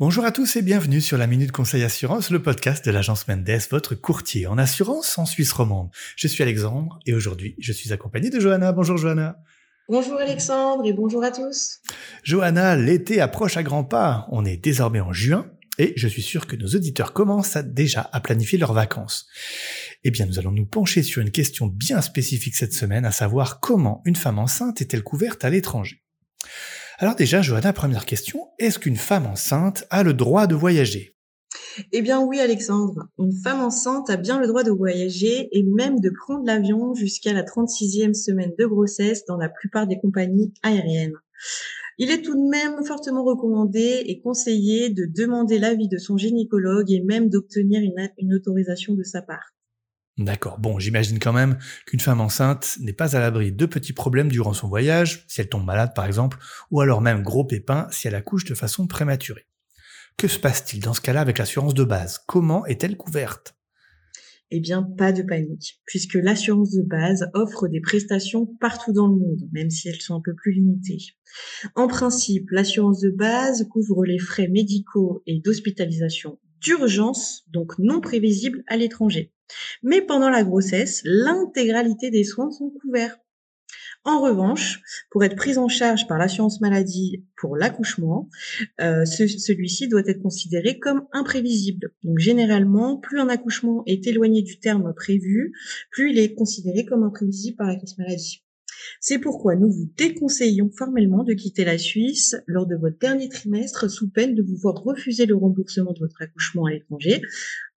Bonjour à tous et bienvenue sur la Minute Conseil Assurance, le podcast de l'agence Mendes, votre courtier en assurance en Suisse romande. Je suis Alexandre et aujourd'hui je suis accompagné de Johanna. Bonjour Johanna. Bonjour Alexandre et bonjour à tous. Johanna, l'été approche à grands pas. On est désormais en juin et je suis sûr que nos auditeurs commencent déjà à planifier leurs vacances. Eh bien, nous allons nous pencher sur une question bien spécifique cette semaine, à savoir comment une femme enceinte est-elle couverte à l'étranger? Alors déjà, Johanna, première question, est-ce qu'une femme enceinte a le droit de voyager? Eh bien oui, Alexandre. Une femme enceinte a bien le droit de voyager et même de prendre l'avion jusqu'à la 36e semaine de grossesse dans la plupart des compagnies aériennes. Il est tout de même fortement recommandé et conseillé de demander l'avis de son gynécologue et même d'obtenir une, autorisation de sa part. D'accord. Bon, j'imagine quand même qu'une femme enceinte n'est pas à l'abri de petits problèmes durant son voyage, si elle tombe malade par exemple, ou alors même gros pépins si elle accouche de façon prématurée. Que se passe-t-il dans ce cas-là avec l'assurance de base? Comment est-elle couverte? Eh bien, pas de panique, puisque l'assurance de base offre des prestations partout dans le monde, même si elles sont un peu plus limitées. En principe, l'assurance de base couvre les frais médicaux et d'hospitalisation d'urgence, donc non prévisibles à l'étranger. Mais pendant la grossesse, l'intégralité des soins sont couverts. En revanche, pour être prise en charge par l'assurance maladie pour l'accouchement, euh, celui-ci doit être considéré comme imprévisible. Donc généralement, plus un accouchement est éloigné du terme prévu, plus il est considéré comme imprévisible par la maladie. C'est pourquoi nous vous déconseillons formellement de quitter la Suisse lors de votre dernier trimestre sous peine de vous voir refuser le remboursement de votre accouchement à l'étranger,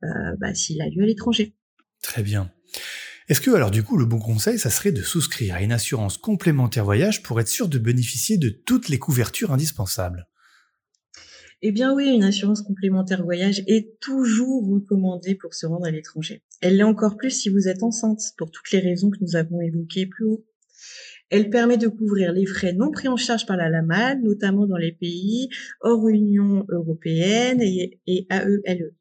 euh, bah, s'il a lieu à l'étranger. Très bien. Est-ce que alors du coup le bon conseil, ça serait de souscrire à une assurance complémentaire voyage pour être sûr de bénéficier de toutes les couvertures indispensables? Eh bien oui, une assurance complémentaire voyage est toujours recommandée pour se rendre à l'étranger. Elle l'est encore plus si vous êtes enceinte, pour toutes les raisons que nous avons évoquées plus haut. Elle permet de couvrir les frais non pris en charge par la LAMAD, notamment dans les pays hors Union européenne et, et AELE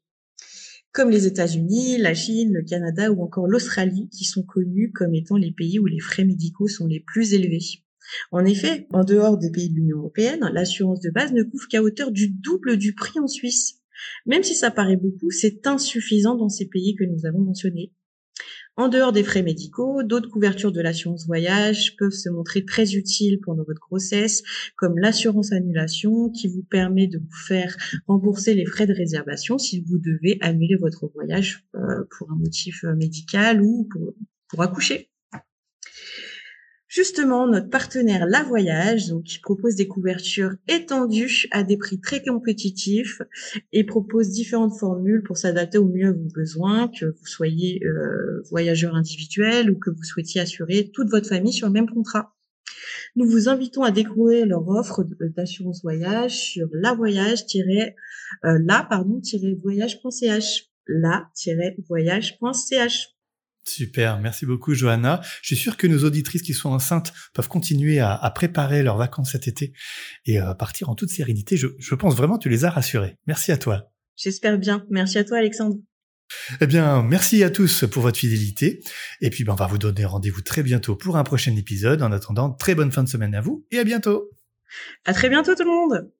comme les États-Unis, la Chine, le Canada ou encore l'Australie, qui sont connus comme étant les pays où les frais médicaux sont les plus élevés. En effet, en dehors des pays de l'Union européenne, l'assurance de base ne couvre qu'à hauteur du double du prix en Suisse. Même si ça paraît beaucoup, c'est insuffisant dans ces pays que nous avons mentionnés. En dehors des frais médicaux, d'autres couvertures de l'assurance voyage peuvent se montrer très utiles pendant votre grossesse, comme l'assurance annulation qui vous permet de vous faire rembourser les frais de réservation si vous devez annuler votre voyage euh, pour un motif euh, médical ou pour accoucher. Justement, notre partenaire La Voyage, donc, qui propose des couvertures étendues à des prix très compétitifs et propose différentes formules pour s'adapter au mieux à vos besoins, que vous soyez euh, voyageur individuel ou que vous souhaitiez assurer toute votre famille sur le même contrat. Nous vous invitons à découvrir leur offre d'assurance voyage sur la voyage euh, la pardon voyage.ch la-voyage.ch. Super, merci beaucoup Johanna. Je suis sûr que nos auditrices qui sont enceintes peuvent continuer à, préparer leurs vacances cet été et euh, partir en toute sérénité. Je, je pense vraiment que tu les as rassurées. Merci à toi. J'espère bien. Merci à toi Alexandre. Eh bien, merci à tous pour votre fidélité. Et puis, ben, on va vous donner rendez-vous très bientôt pour un prochain épisode. En attendant, très bonne fin de semaine à vous et à bientôt. À très bientôt tout le monde.